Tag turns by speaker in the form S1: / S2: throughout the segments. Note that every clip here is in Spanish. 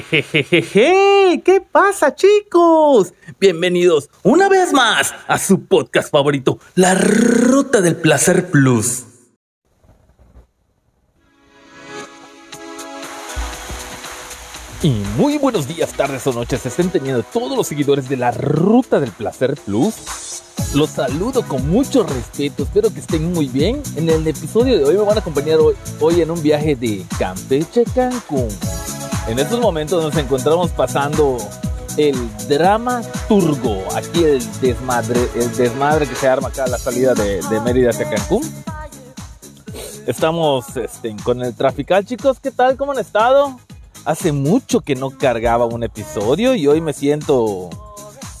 S1: Jejejeje, ¿qué pasa chicos? Bienvenidos una vez más a su podcast favorito, La Ruta del Placer Plus. Y muy buenos días, tardes o noches estén teniendo todos los seguidores de La Ruta del Placer Plus. Los saludo con mucho respeto, espero que estén muy bien. En el episodio de hoy me van a acompañar hoy, hoy en un viaje de Campeche a Cancún. En estos momentos nos encontramos pasando el drama turgo, aquí el desmadre, el desmadre que se arma acá a la salida de, de Mérida hacia Cancún. Estamos este, con el trafical, chicos, ¿qué tal? ¿Cómo han estado? Hace mucho que no cargaba un episodio y hoy me siento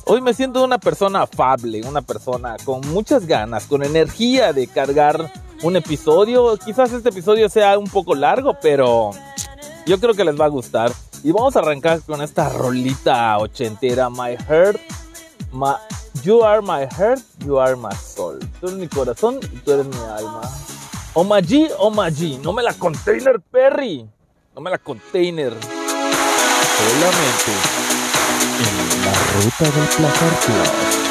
S1: Hoy me siento una persona afable, una persona con muchas ganas, con energía de cargar un episodio. Quizás este episodio sea un poco largo, pero yo creo que les va a gustar. Y vamos a arrancar con esta rolita ochentera, My Heart, You Are My Heart, You Are My Soul. Tú eres mi corazón y tú eres mi alma. Omaji, Omaji, no me la container, Perry. No me la container. Solamente en la ruta del placer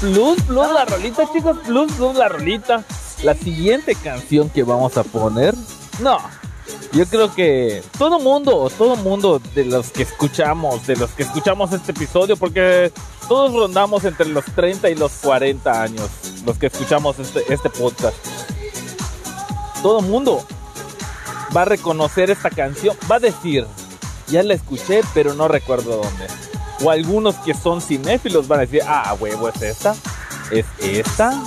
S1: Plus, plus la rolita, chicos. Plus, plus la rolita. La siguiente canción que vamos a poner. No. Yo creo que todo mundo, todo mundo de los que escuchamos, de los que escuchamos este episodio, porque todos rondamos entre los 30 y los 40 años, los que escuchamos este, este podcast. Todo mundo va a reconocer esta canción, va a decir, ya la escuché, pero no recuerdo dónde. O algunos que son cinéfilos van a decir, ah, huevo, es esta, es esta.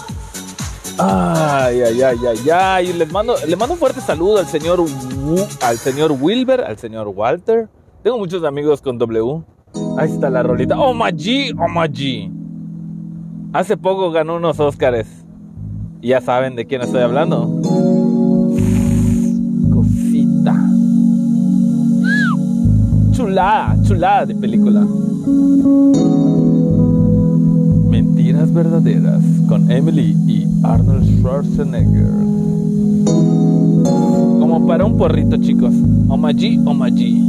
S1: Ay, ay, ay, ay, ay. Les mando, le mando un fuerte saludo al señor, Wu- al señor Wilber, al señor Walter. Tengo muchos amigos con W. Ahí está la rolita. Oh, G, oh, G. Hace poco ganó unos Óscares. Ya saben de quién estoy hablando. Chulada, chulada de película. Mentiras verdaderas con Emily y Arnold Schwarzenegger. Como para un porrito, chicos. Omaji, omaji.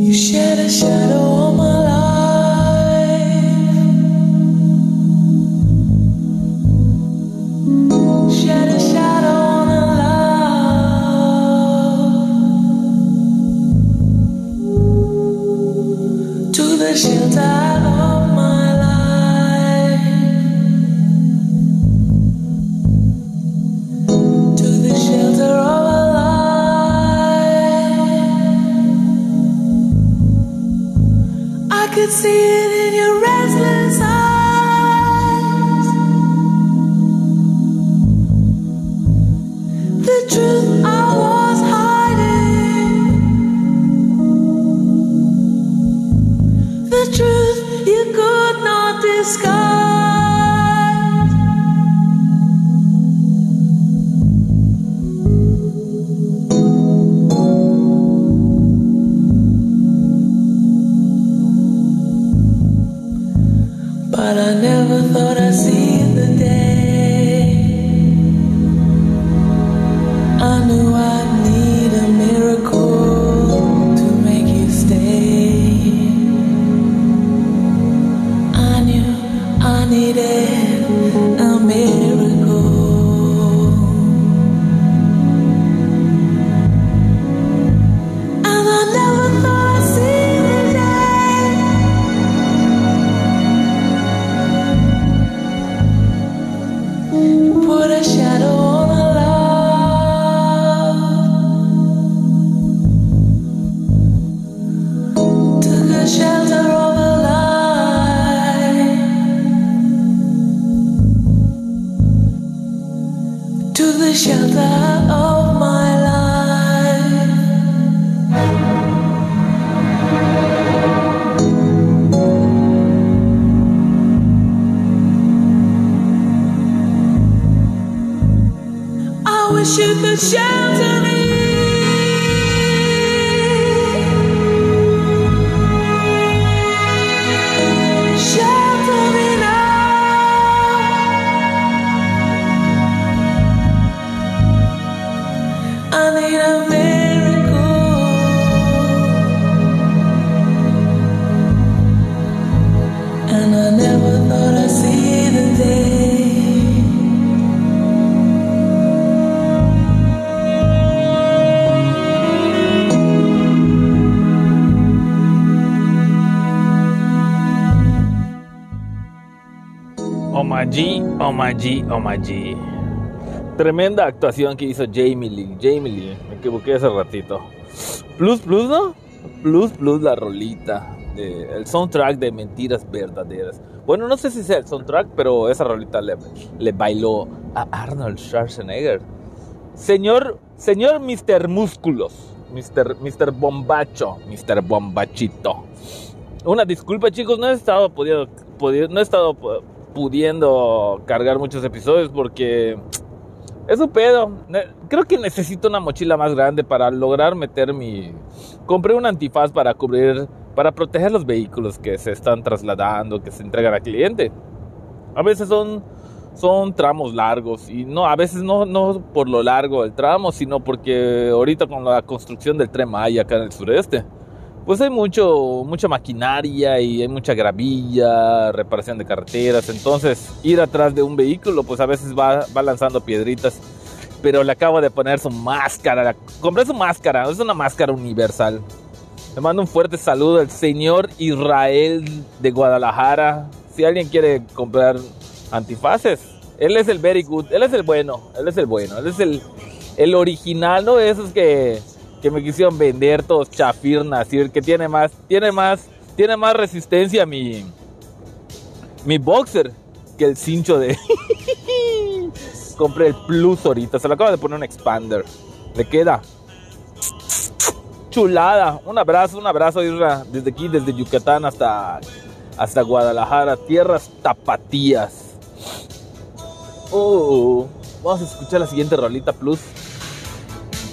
S2: You shed a shadow on my life. Shed a shadow on a love. To the shelter of my life. I wish you could shelter me.
S1: Omaji, Omaji, Omaji. Tremenda actuación que hizo Jamie Lee. Jamie Lee, me equivoqué hace ratito. Plus, plus, ¿no? Plus, plus, la rolita. de- el soundtrack de Mentiras Verdaderas. Bueno, no sé si sea el soundtrack, pero esa rolita le, le bailó a Arnold Schwarzenegger. Señor, señor Mr. Músculos. Mr. Mr. Bombacho. Mr. Bombachito. Una disculpa, chicos, no he estado pudiendo, pudi- no he estado pudiendo cargar muchos episodios porque es un pedo. Creo que necesito una mochila más grande para lograr meter mi. Compré un antifaz para cubrir, para proteger los vehículos que se están trasladando, que se entregan al cliente. A veces son, son tramos largos y no, a veces no, no por lo largo del tramo, sino porque ahorita con la construcción del tren Maya acá en el sureste, pues hay mucho, mucha maquinaria y hay mucha gravilla, reparación de carreteras. Entonces, ir atrás de un vehículo, pues a veces va, va lanzando piedritas. Pero le acabo de poner su máscara. Compré su máscara, es una máscara universal. Le mando un fuerte saludo al señor Israel de Guadalajara. Si alguien quiere comprar antifaces, él es el very good, él es el bueno, él es el bueno, él es el, el original, no esos que, que me quisieron vender todos chafirnas, y el que tiene más, tiene más, tiene más resistencia mi,
S3: mi boxer que el cincho de. Compré el plus ahorita. Se lo acaba de poner un expander. Le queda. Chulada. Un abrazo, un abrazo Isra, desde aquí, desde Yucatán hasta, hasta Guadalajara. Tierras tapatías. Oh, vamos a escuchar la siguiente rolita plus.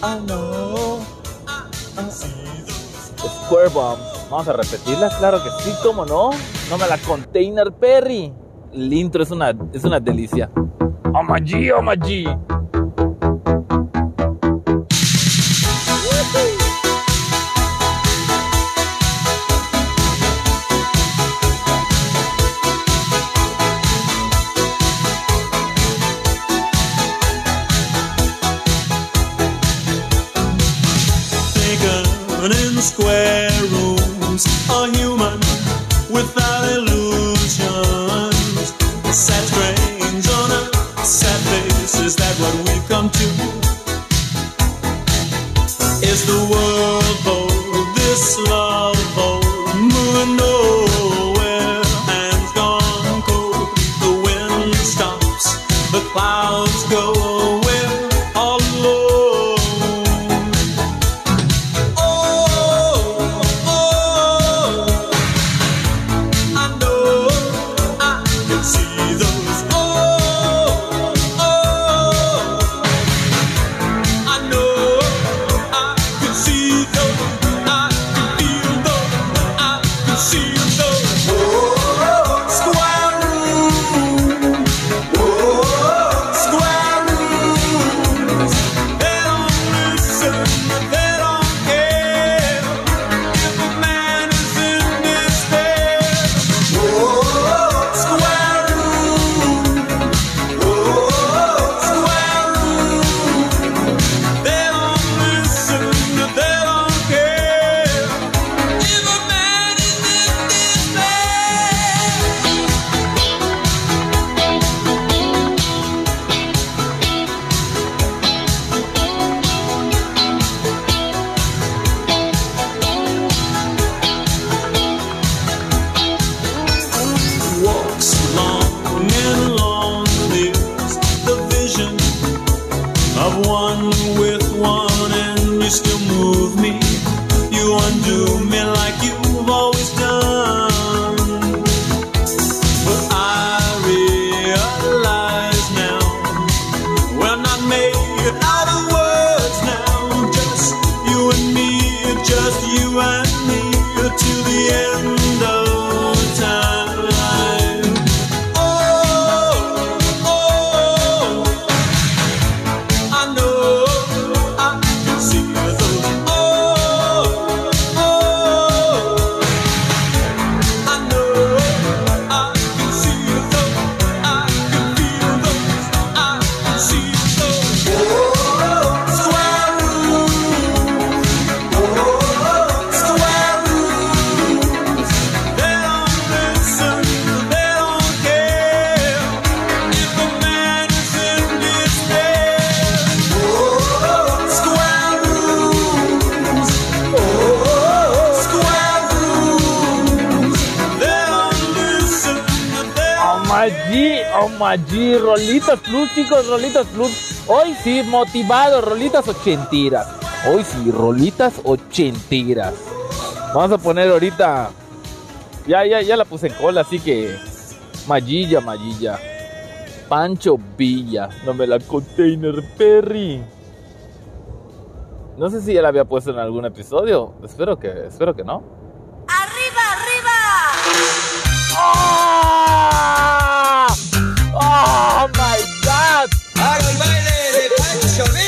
S3: Ah, no. Square. Vamos a repetirla, claro que sí, cómo no. No me la Container Perry. El intro es una, es una delicia. Oh my G, oh my G. G, rolitas plus, chicos, rolitas plus. Hoy sí, motivado, rolitas ochenteras. Hoy sí, rolitas ochenteras. Vamos a poner ahorita. Ya, ya, ya la puse en cola, así que. Magilla, Magilla. Pancho Villa. No me la container Perry. No sé si ya la había puesto en algún episodio. Espero que, espero que no.
S1: ¡Arriba, arriba!
S3: ¡Oh my
S4: de Pancho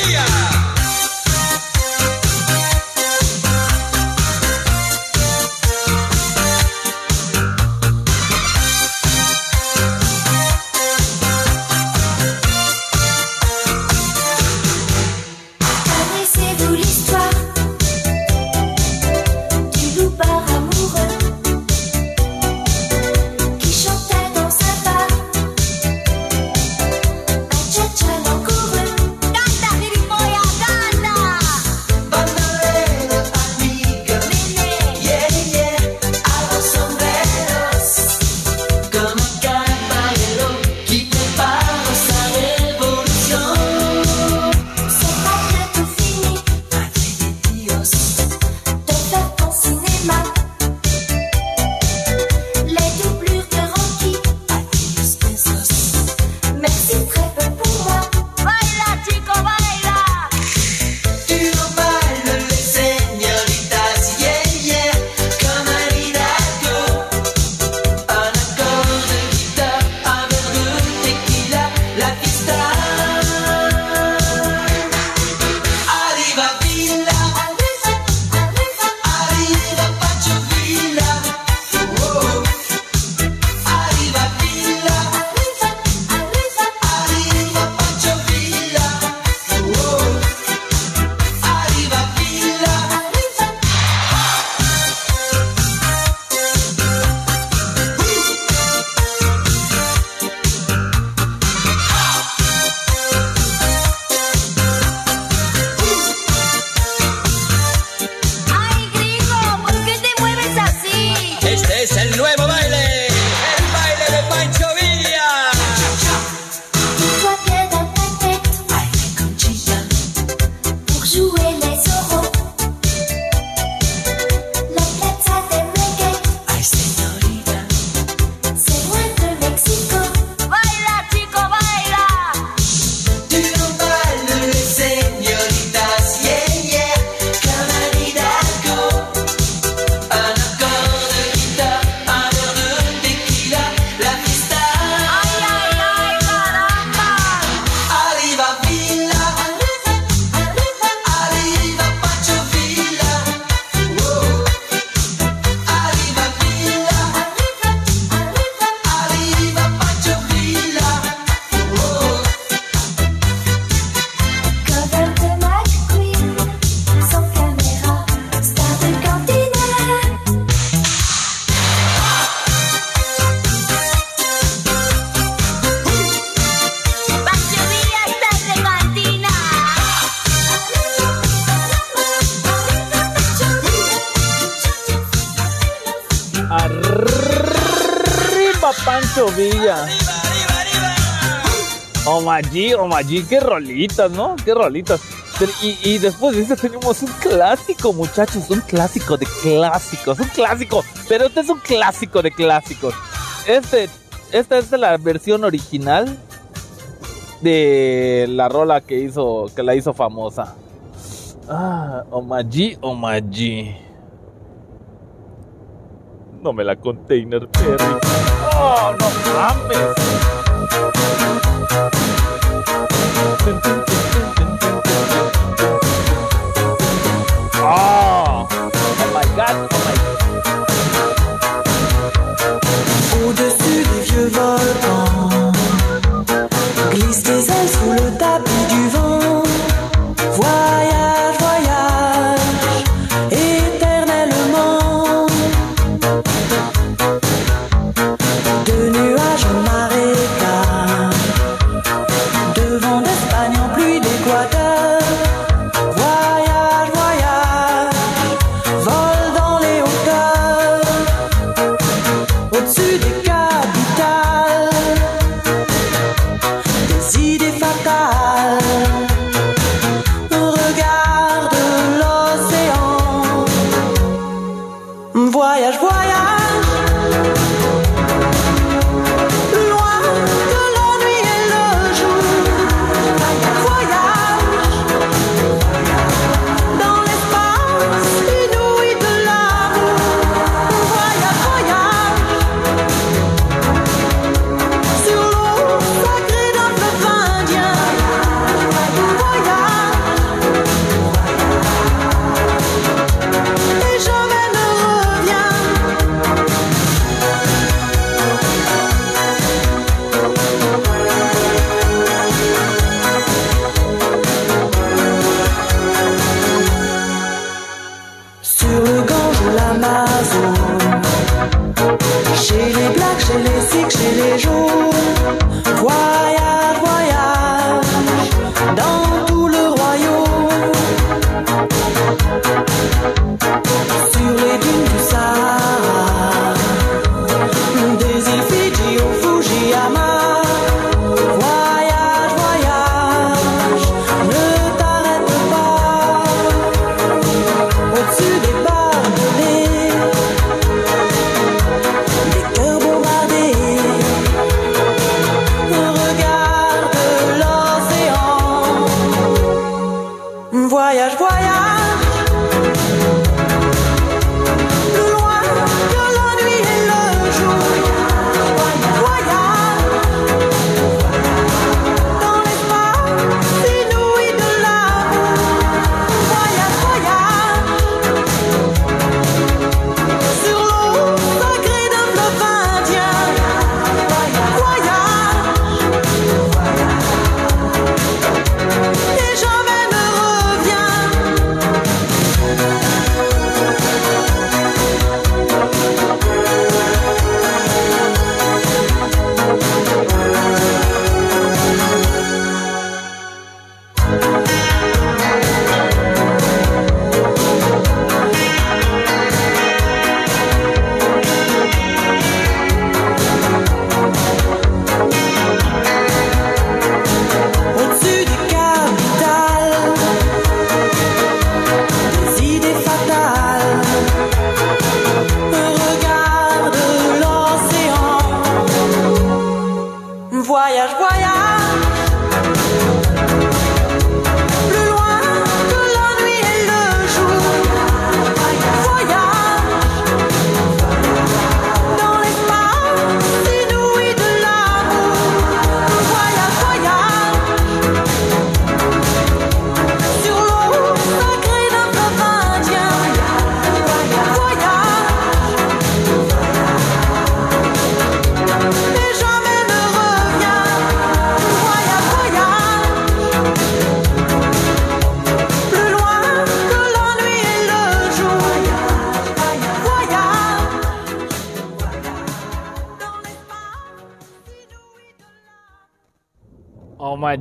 S1: Omaji, Omaji, qué rolitas, ¿no? Qué rolitas. Y, después de eso tenemos un clásico, muchachos, un clásico de clásicos, un clásico, pero este es un clásico de clásicos. Este, esta es la versión original de la rola que hizo, que la hizo famosa. Ah, Omaji, Omaji. No me la container, Perry. Oh, no mames. Oh, oh my god, oh my
S5: Au-dessus des vieux volcans,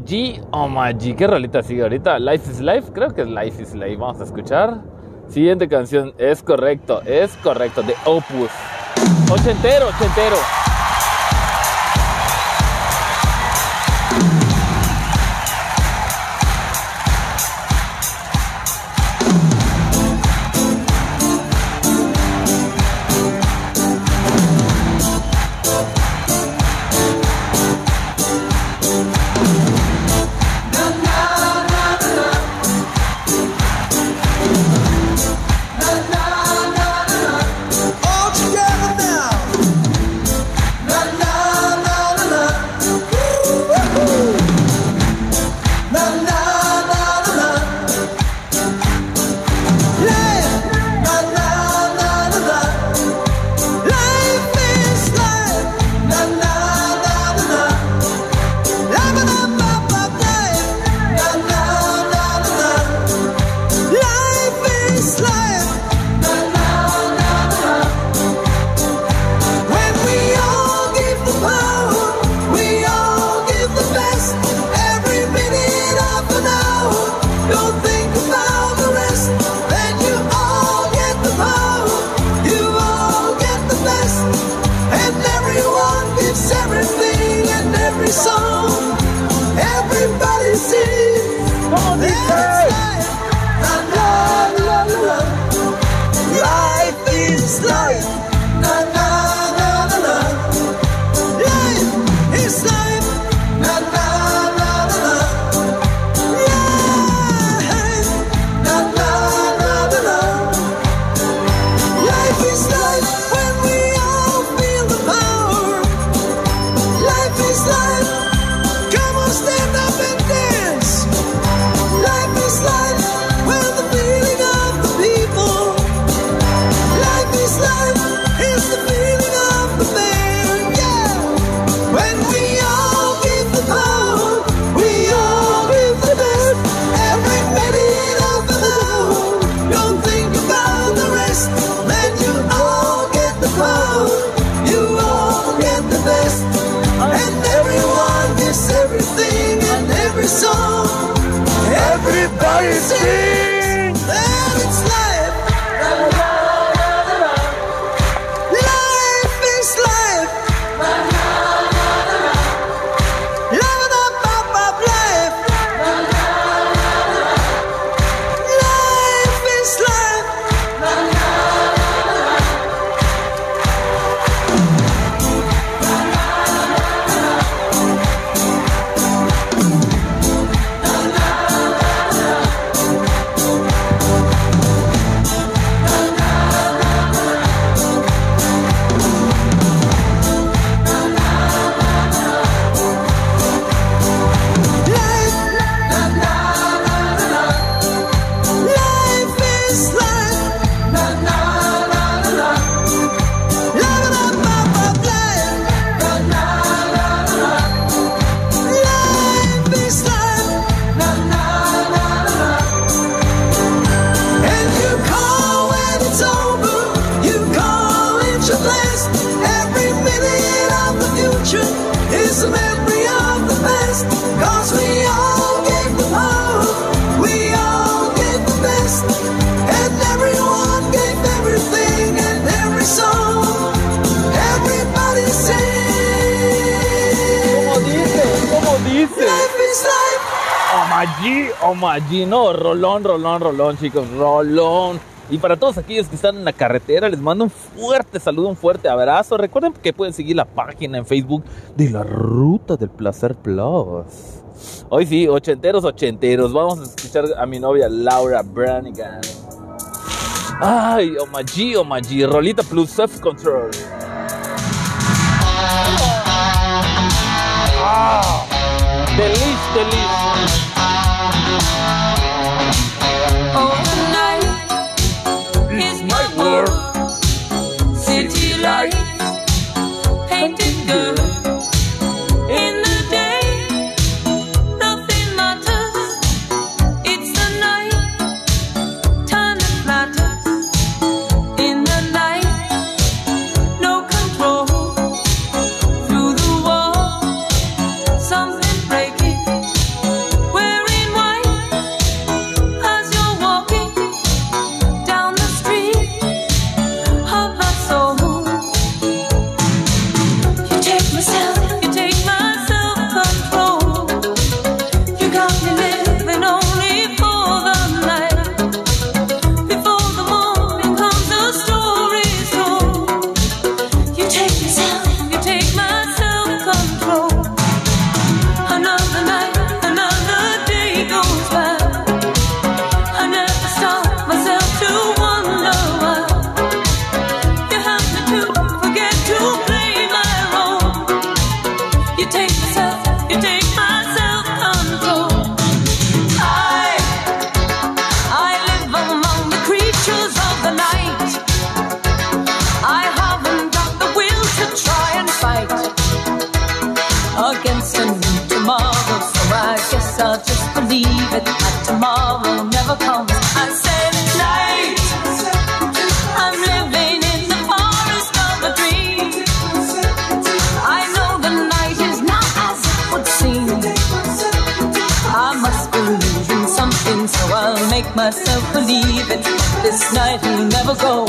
S5: G, oh
S1: my G, qué rolita sigue ahorita. Life is Life, creo que es Life is Life. Vamos a escuchar. Siguiente canción, es correcto, es correcto, de Opus.
S6: Ochentero, ochentero.
S1: everybody sing.
S6: rolón, rolón, rolón, chicos, rolón. Y para todos aquellos que están en la carretera, les mando un fuerte saludo, un fuerte abrazo. Recuerden que pueden seguir la página en Facebook de la Ruta del Placer Plus. Hoy sí, ochenteros, ochenteros. Vamos a escuchar a mi novia Laura Branigan. Ay, oh my oh my G. Rolita Plus Self Control. Ah,
S7: deliz. City light, painting the. Night will never go.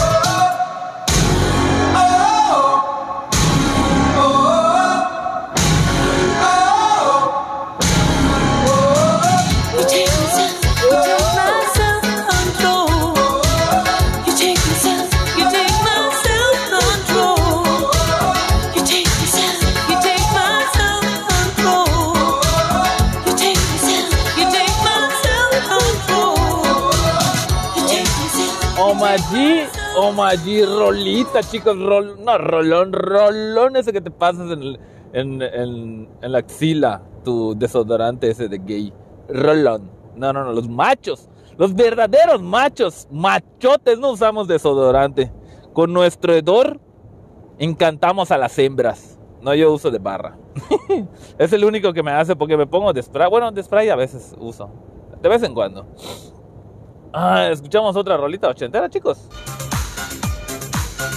S1: Omaji, Omaji, rolita, chicos, rol, no, rolón, rolón ese que te pasas en, el- en, en la axila, tu desodorante ese de gay, rolón. No, no, no, los machos, los verdaderos machos, machotes, no usamos desodorante. Con nuestro hedor encantamos a las hembras. No, yo uso de barra. es el único que me hace porque me pongo de spray. Bueno, de spray a veces uso, de vez en cuando. Ah, escuchamos otra rolita ochentera, chicos.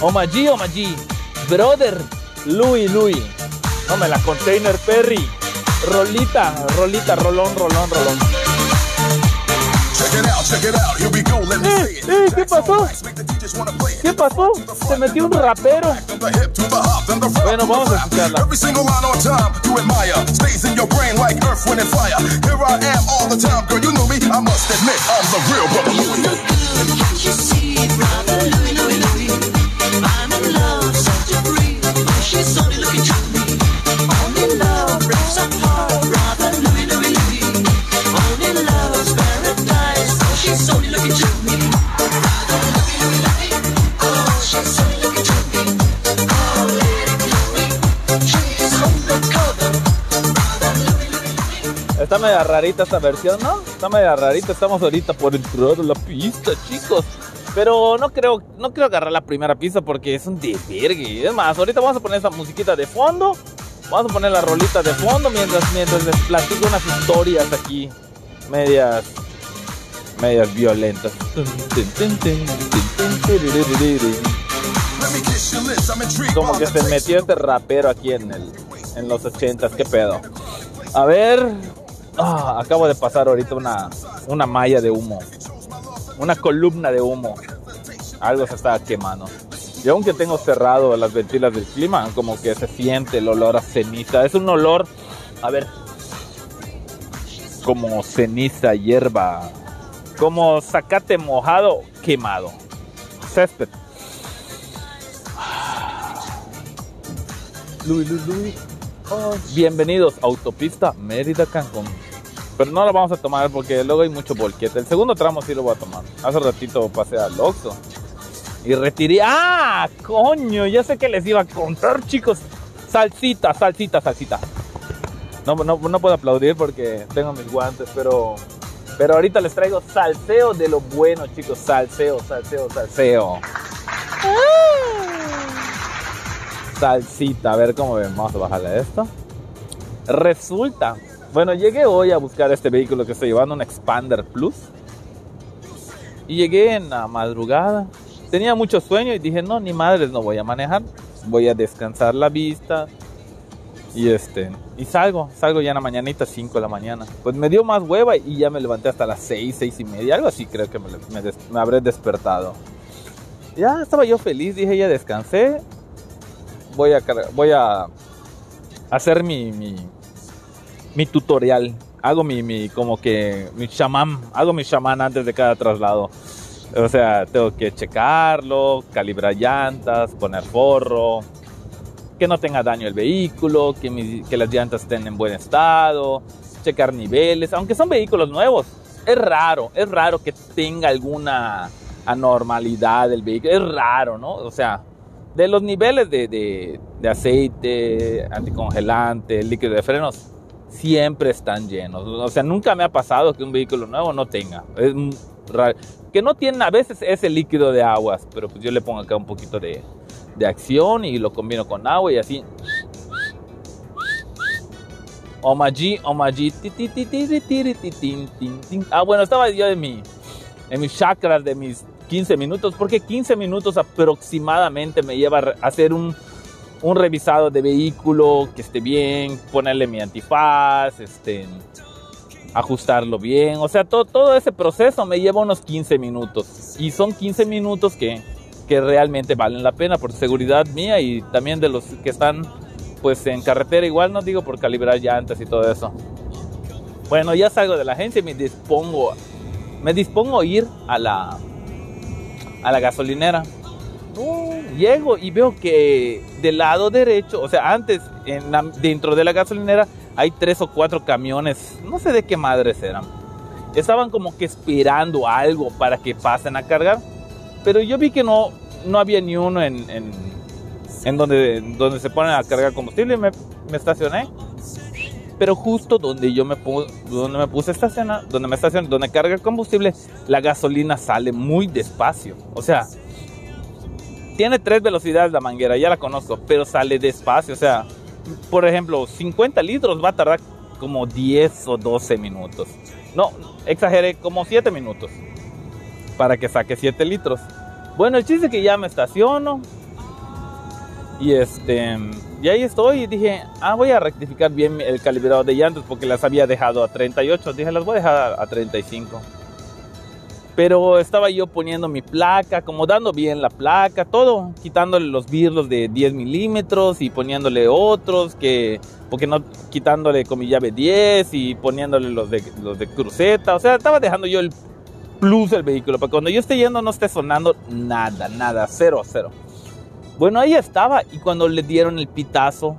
S1: Omaji, Omaji. Brother, Louis, Louis. No me la container Perry. Rolita, rolita, rolón, rolón, rolón.
S8: Check it out, check it out. Here we go. Let me
S1: Eh,
S8: it.
S1: eh, ¿qué pasó?
S8: It.
S1: ¿Qué pasó? Se metió un rapero.
S8: To
S1: Bueno,
S8: to
S1: vamos a escucharla.
S8: Every single line on time, you admire. Stays in your brain like earth, wind, and fire. Here I am all the time, girl. You knew me. I must admit, I'm the real brother.
S5: You see, brother Louie, Louie, Louie.
S1: Está media rarita esta versión, ¿no? Está media rarita. Estamos ahorita por entrar a la pista, chicos. Pero no creo, no creo agarrar la primera pista porque es un desvergue. Es más, ahorita vamos a poner esa musiquita de fondo. Vamos a poner la rolita de fondo mientras, mientras les platico unas historias aquí. Medias. Medias violentas. Como que se metió este rapero aquí en, el, en los ochentas, qué pedo. A ver, ah, acabo de pasar ahorita una, una malla de humo, una columna de humo. Algo se está quemando. Y aunque tengo cerrado las ventilas del clima, como que se siente el olor a ceniza. Es un olor, a ver, como ceniza, hierba, como zacate mojado, quemado. Césped. Luis, Luis, Luis. Oh, bienvenidos a Autopista Mérida Cancún. Pero no lo vamos a tomar porque luego hay mucho bolquete. El segundo tramo sí lo voy a tomar. Hace ratito pasé al Oxxo y retiré. ¡Ah! ¡Coño! Ya sé que les iba a contar, chicos. Salsita, salsita, salsita. No, no, no puedo aplaudir porque tengo mis guantes, pero. Pero ahorita les traigo salseo de lo bueno, chicos. Salseo, salseo, salseo. salsita. A ver cómo ven. Vamos a bajarle esto. Resulta. Bueno, llegué hoy a buscar este vehículo que estoy llevando, un Expander Plus. Y llegué en la madrugada. tenía mucho sueño y dije, no, ni madres, no voy a manejar. Voy a descansar la vista. Y este, y salgo, salgo ya en la mañanita, 5 de la mañana. Pues me dio más hueva y ya me levanté hasta las 6, 6 y media, algo así creo que me, me habré despertado. Ya estaba yo feliz, dije, ya descansé. Voy a, voy a hacer mi, mi, mi tutorial. Hago mi, mi, como que, mi chamán, hago mi chamán antes de cada traslado. O sea, tengo que checarlo, calibrar llantas, poner forro, que no tenga daño el vehículo, que, que las llantas estén en buen estado, checar niveles, aunque son vehículos nuevos. Es raro, es raro que tenga alguna anormalidad el vehículo, es raro, ¿no? O sea, de los niveles de, de- de aceite, anticongelante, líquido de frenos, siempre están llenos. O sea, nunca me ha pasado que un vehículo nuevo no tenga. Es raro. Que no tiene, a veces ese líquido de aguas, pero pues yo le pongo acá un poquito de, de acción y lo combino con agua y así. Omaji, Omaji, Ah, bueno, estaba yo en mi, en mis chakras de mis 15 minutos, porque 15 minutos aproximadamente me lleva a hacer un un revisado de vehículo que esté bien, ponerle mi antifaz, este, ajustarlo bien. O sea, todo, todo ese proceso me lleva unos 15 minutos. Y son 15 minutos que, que realmente valen la pena por seguridad mía y también de los que están pues en carretera igual, no digo por calibrar llantas y todo eso. Bueno, ya salgo de la agencia y me dispongo, me dispongo a ir a la, a la gasolinera. Uh, llego y veo que del lado derecho, o sea, antes en la- dentro de la gasolinera hay tres o cuatro camiones, no sé de qué madres eran. Estaban como que esperando algo para que pasen a cargar, pero yo vi que no, no había ni uno en, en, en donde, donde se ponen a cargar combustible y me, me estacioné. Pero justo donde yo me, pu- donde me puse a estacionar, donde me estacioné, donde carga combustible, la gasolina sale muy despacio. O sea, tiene tres velocidades la manguera, ya la conozco, pero sale despacio. O sea, por ejemplo, 50 litros va a tardar como 10 o 12 minutos. No, exageré, como 7 minutos para que saque 7 litros. Bueno, el chiste es que ya me estaciono y este y ahí estoy y dije, ah, voy a rectificar bien el calibrado de llantas porque las había dejado a 38. Dije, las voy a dejar a 35. Pero estaba yo poniendo mi placa, acomodando bien la placa, todo, quitándole los birlos de 10 milímetros y poniéndole otros, que, porque no, quitándole con mi llave 10 y poniéndole los de, los de cruceta. O sea, estaba dejando yo el plus del vehículo, para cuando yo esté yendo no esté sonando nada, nada, cero, cero. Bueno, ahí estaba y cuando le dieron el pitazo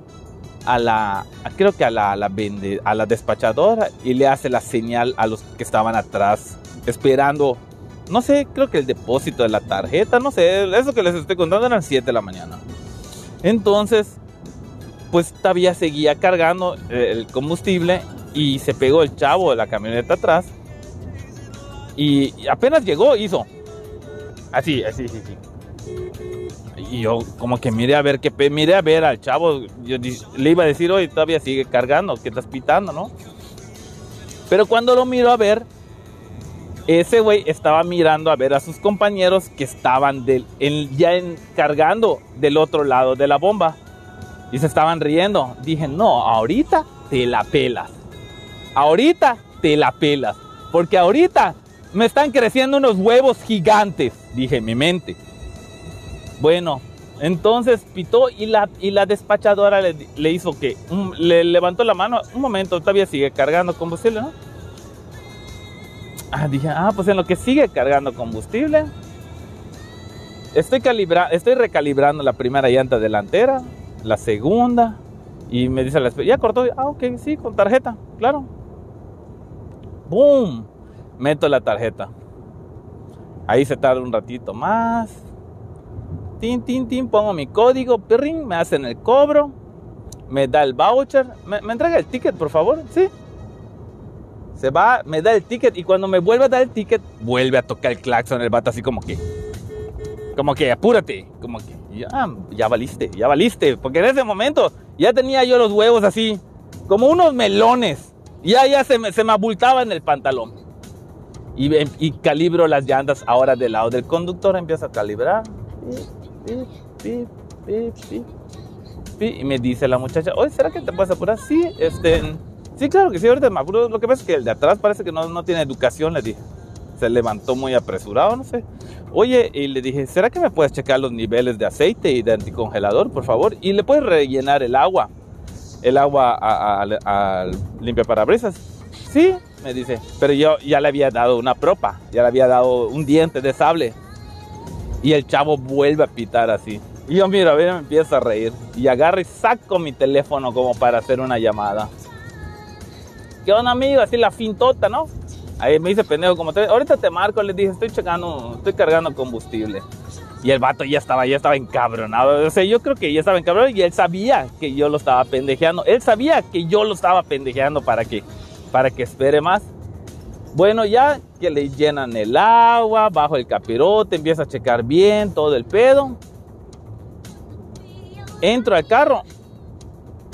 S1: a la, a- creo que a la, a la despachadora y le hace la señal a los que estaban atrás esperando, no sé, creo que el depósito de la tarjeta, no sé, eso que les estoy contando eran 7 de la mañana. Entonces, pues todavía seguía cargando el combustible y se pegó el chavo de la camioneta atrás y, apenas llegó, hizo así, así, sí, sí. Y yo como que miré a ver que miré a ver al chavo, yo le iba a decir, "Oye, todavía sigue cargando, que estás pitando, ¿no?" Pero cuando lo miro a ver, ese güey estaba mirando a ver a sus compañeros que estaban ya en- cargando del otro lado de la bomba. Y se estaban riendo. Dije, no, ahorita te la pelas. Ahorita te la pelas. Porque ahorita me están creciendo unos huevos gigantes, dije mi mente. Bueno, entonces pitó y la, y la despachadora le, le hizo que, un- le levantó la mano, un momento, todavía sigue cargando combustible, ¿no? Ah, dije, ah, pues en lo que sigue cargando combustible, estoy, calibra estoy recalibrando la primera llanta delantera, la segunda, y me dice la ya cortó, ah, ok, sí, con tarjeta, claro. ¡Boom! Meto la tarjeta. Ahí se tarda un ratito más. Tin, tin, tin, pongo mi código, perrin, me hacen el cobro, me da el voucher, me, me entrega el ticket, por favor, sí. Se va, me da el ticket y cuando me vuelve a dar el ticket, vuelve a tocar el claxon el vato así como que, como que apúrate, como que ya, ya valiste, ya valiste, porque en ese momento ya tenía yo los huevos así, como unos melones, ya, ya se me, se me abultaba en el pantalón. Y, ve- y calibro las llantas ahora del lado del conductor, empiezo a calibrar. Y me dice la muchacha, oye, ¿será que te puedes apurar? Sí, este, sí, claro que sí, ahorita me apuro. Lo que pasa es que el de atrás parece que no, no tiene educación, le dije. Se levantó muy apresurado, no sé. Oye, y le dije, ¿será que me puedes checar los niveles de aceite y de anticongelador, por favor? Y le puedes rellenar el agua, el agua al al limpiaparabrisas. Sí, me dice, pero yo ya le había dado una propa, ya le había dado un diente de sable. Y el chavo vuelve a pitar así. Y yo miro, a ver, me empiezo a reír. Y agarro y saco mi teléfono como para hacer una llamada. ¿Qué onda, amigo? Así la fintota, ¿no? Ahí me dice pendejo como te... Ahorita te marco, le dije, estoy checando, estoy cargando combustible. Y el vato ya estaba, ya estaba encabronado. O sea, yo creo que ya estaba encabronado y él sabía que yo lo estaba pendejeando. Él sabía que yo lo estaba pendejeando para que, para que espere más. Bueno, ya que le llenan el agua, bajo el capirote, empieza a checar bien todo el pedo. Entro al carro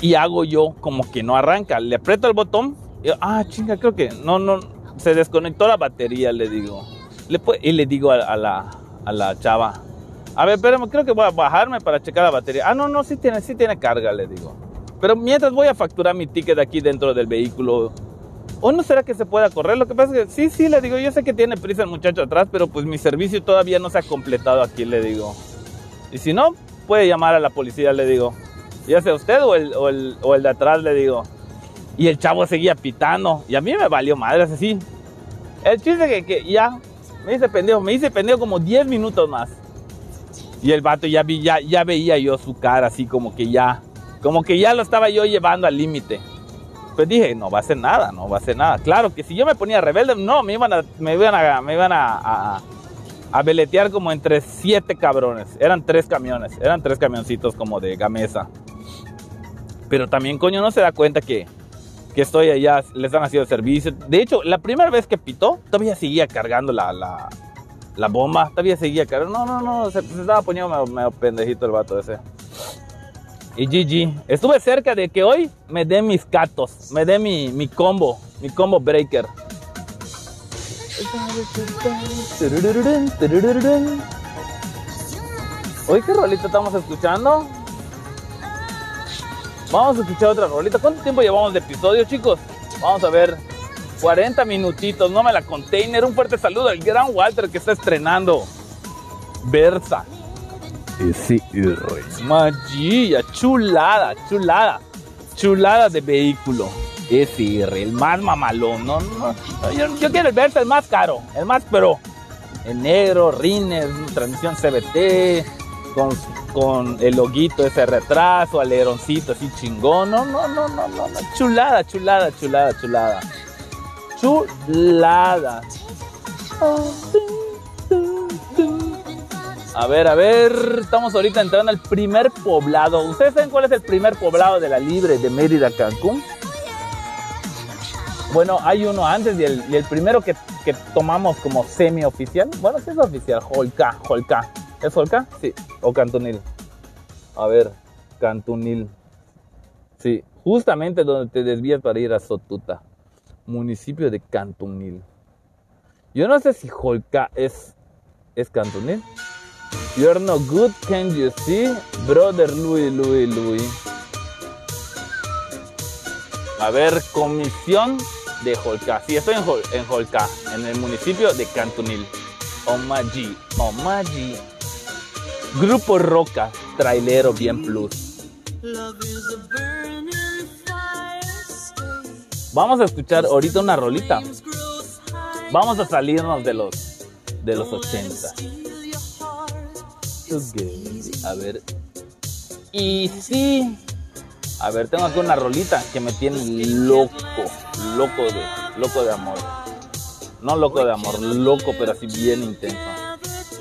S1: y hago yo como que no arranca. Le aprieto el botón y yo, ah, chinga, creo que no, no, se desconectó la batería, le digo. Le y le digo a, a la, a la chava, a ver, espérame, creo que voy a bajarme para checar la batería. Ah, no, no, sí tiene, sí tiene carga, le digo. Pero mientras voy a facturar mi ticket aquí dentro del vehículo, ¿O no será que se pueda correr? Lo que pasa es que sí, sí, le digo, yo sé que tiene prisa el muchacho atrás, pero pues mi servicio todavía no se ha completado aquí, le digo. Y si no, puede llamar a la policía, le digo. Ya sea usted o el, o el, o el de atrás, le digo. Y el chavo seguía pitando. Y a mí me valió madres así. El chiste que, que ya me hice pendejo, me hice pendejo como 10 minutos más. Y el vato ya, vi, ya, ya veía yo su cara así como que ya, como que ya lo estaba yo llevando al límite. Pues dije, no va a hacer nada, no va a hacer nada. Claro que si yo me ponía rebelde, no, me iban a, me iban a, me iban a, a, a veletear como entre siete cabrones. Eran tres camiones, eran tres camioncitos como de gamesa. Pero también, coño, no se da cuenta que, que estoy allá, les han haciendo servicio. De hecho, la primera vez que pitó, todavía seguía cargando la, la, bomba, todavía seguía cargando. No, no, no, se, estaba poniendo medio, pendejito el vato ese. Y GG, estuve cerca de que hoy me dé mis catos, me dé mi, mi combo, mi combo breaker. Hoy qué rolita estamos escuchando. Vamos a escuchar otra rolita. ¿Cuánto tiempo llevamos de episodio, chicos? Vamos a ver. 40 minutitos, no me la container. Un fuerte saludo al gran Walter que está estrenando Versa. Ese Magia, chulada, chulada, chulada de vehículo. SR, el más mamalón. No, no, yo, yo quiero el Versa, el más caro, el más pro. El negro, rines, transmisión CBT, con, con el loguito ese retraso, aleroncito así chingón. No, no, no, no, no, no. Chulada, chulada, chulada, chulada. Chulada. A ver, a ver, estamos ahorita entrando al primer poblado. ¿Ustedes saben cuál es el primer poblado de la Libre de Mérida, Cancún? Bueno, hay uno antes y el, el primero que, que tomamos como semi-oficial. Bueno, sí es oficial, Holca, Holca. ¿Es Holca? Sí, o Cantunil. A ver, Cantunil. Sí, justamente donde te desvías para ir a Sotuta, municipio de Cantunil. Yo no sé si Holca es, es Cantunil. You're no good, can you see? Brother Louis, Louis, Louis. A ver, comisión de Holca. Sí, estoy en, Hol en Holca, en el municipio de Cantunil. Omaji, Omaji. Grupo Roca, trailero bien plus. Vamos a escuchar ahorita una rolita. Vamos a salirnos de los de los 80. A ver. Y sí. A ver, tengo aquí una rolita que me tiene loco, loco de, loco de amor. No loco de amor, loco, pero así bien intenso.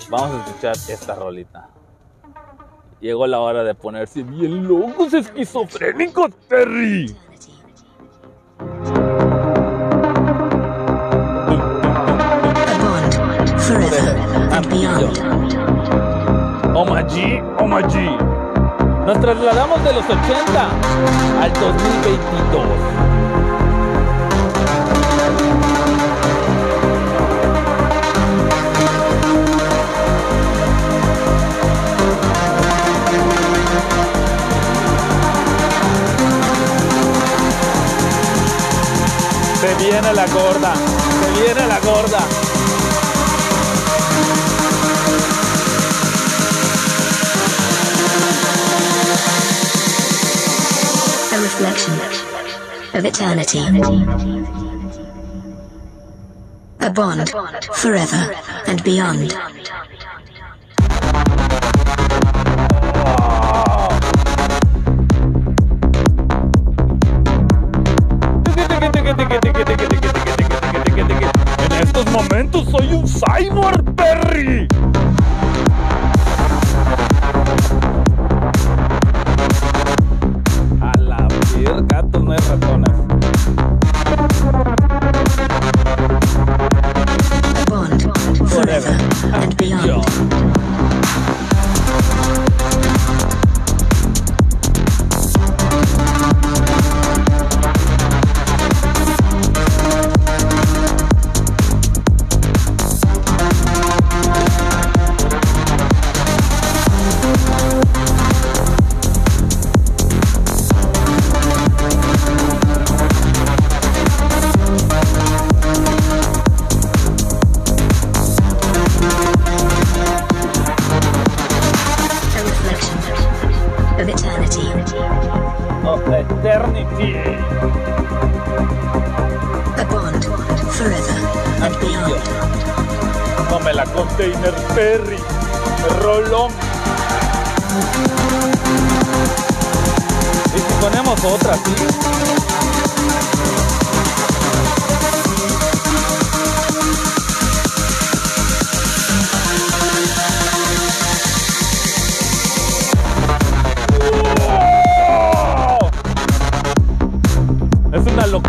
S1: Vamos a escuchar esta rolita. Llegó la hora de ponerse bien locos, esquizofrénicos, Terry.
S9: Beyond.
S1: Omaji, Omaji. Nos trasladamos de los 80 al 2022. Viene la gorda. Se viene la gorda.
S9: A reflection of eternity. A bond forever and beyond.
S1: En estos momentos soy un cyborg, Perry. A la ver, gatos no es ratones.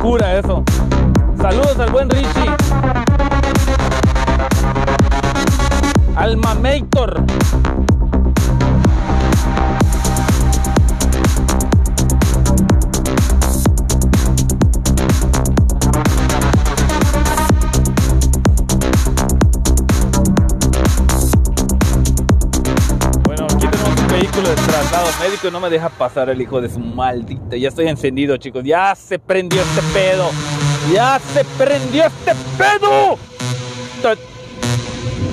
S1: Locura eso. Saludos al buen Richie. Alma Maker. Médico no me deja pasar el hijo de su maldita. Ya estoy encendido, chicos. Ya se prendió este pedo. Ya se prendió este pedo. Tut,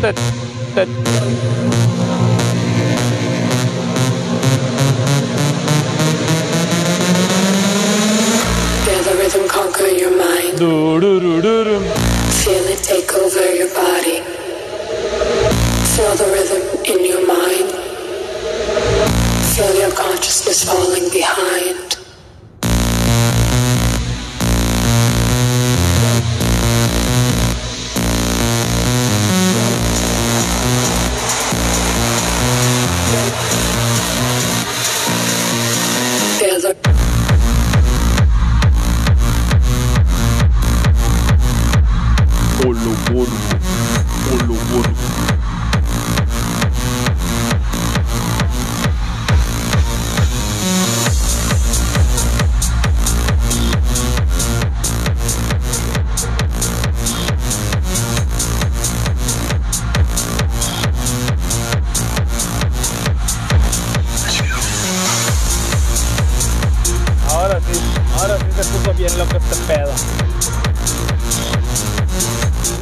S1: tut, tut.
S10: Feel the rhythm conquer your mind. Feel it take over your body. Feel the rhythm in your mind. Feel your consciousness falling behind.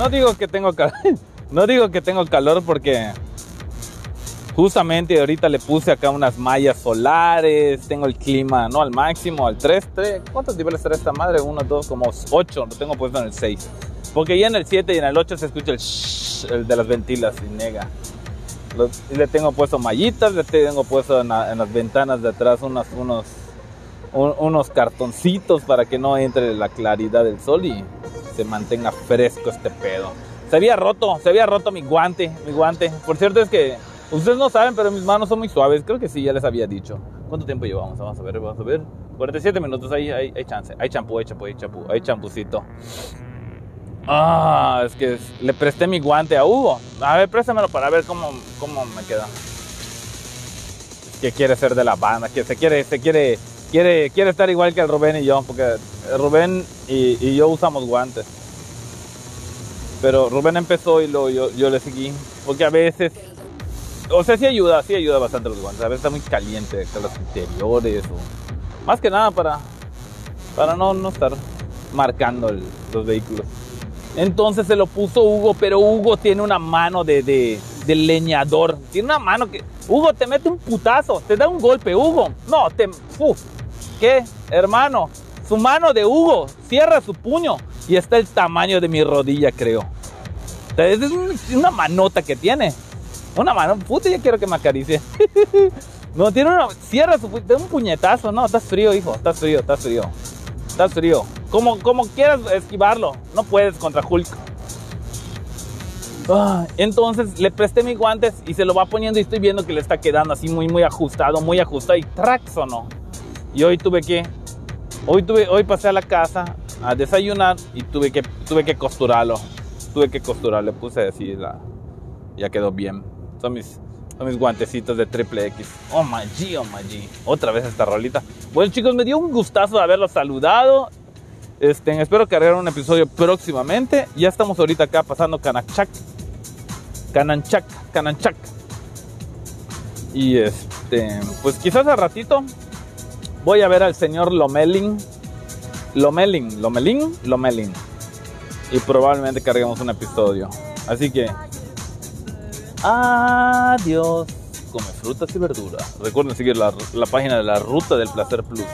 S1: No digo que tengo calor, no digo que tengo calor porque justamente ahorita le puse acá unas mallas solares, tengo el clima no al máximo, al 3, 3 ¿cuántos niveles será esta madre? 1, 2, como 8, lo tengo puesto en el 6. Porque ya en el 7 y en el 8 se escucha el, shhh, el de las ventilas y nega. Le tengo puesto mallitas, le tengo puesto en, la- en las ventanas de atrás unos, unos, un- unos cartoncitos para que no entre la claridad del sol y se mantenga fresco este pedo. Se había roto, se había roto mi guante, mi guante. Por cierto es que ustedes no saben, pero mis manos son muy suaves. Creo que sí, ya les había dicho. ¿Cuánto tiempo llevamos? Vamos a ver, vamos a ver. 47 minutos, ahí hay, hay chance. Hay champú, hay champú, hay champú, hay champucito. Ah, es que es- le presté mi guante a Hugo. A ver, préstamelo para ver cómo, cómo me queda. Que quiere ser de la banda, que se quiere, se quiere, quiere, quiere estar igual que el Rubén y yo, porque Rubén y, y yo usamos guantes. Pero Rubén empezó y luego yo, yo le seguí, porque a veces, o sea, sí ayuda, sí ayuda bastante los guantes. A veces está muy caliente, que los interiores, o más que nada para, para no, no estar marcando el- los vehículos. Entonces se lo puso Hugo, pero Hugo tiene una mano de, de- de leñador. Tiene una mano que... Hugo te mete un putazo, te da un golpe, Hugo. No, te... uf. ¿Qué, hermano? Su mano de Hugo cierra su puño y está el tamaño de mi rodilla, creo. O sea, Es un- una manota que tiene. Una mano, puta, ya quiero que me acaricie. no, tiene una. Cierra su. pu- Da un puñetazo. No, estás frío, hijo. Estás frío, estás frío. Estás frío. Como, como quieras esquivarlo. No puedes contra Hulk. Ah, entonces le presté mis guantes y se lo va poniendo y estoy viendo que le está quedando así muy, muy ajustado, muy ajustado y trax o no. Y hoy tuve que, hoy tuve, hoy pasé a la casa a desayunar y tuve que, tuve que costurarlo. Tuve que costurarlo, le puse así la, ya quedó bien. Son mis, son mis guantecitos de triple X. Oh my G, oh my G. Otra vez esta rolita. Bueno chicos, me dio un gustazo haberlos saludado. Este, espero cargar un episodio próximamente. Ya estamos ahorita acá pasando Canachak. Cananchac, Cananchac. Y este, pues quizás al ratito voy a ver al señor Lomelin. Lomelin, Lomelin, Lomelin. Y probablemente carguemos un episodio. Así que, adiós. Come frutas y verduras. Recuerden seguir la, la página de la Ruta del Placer Plus.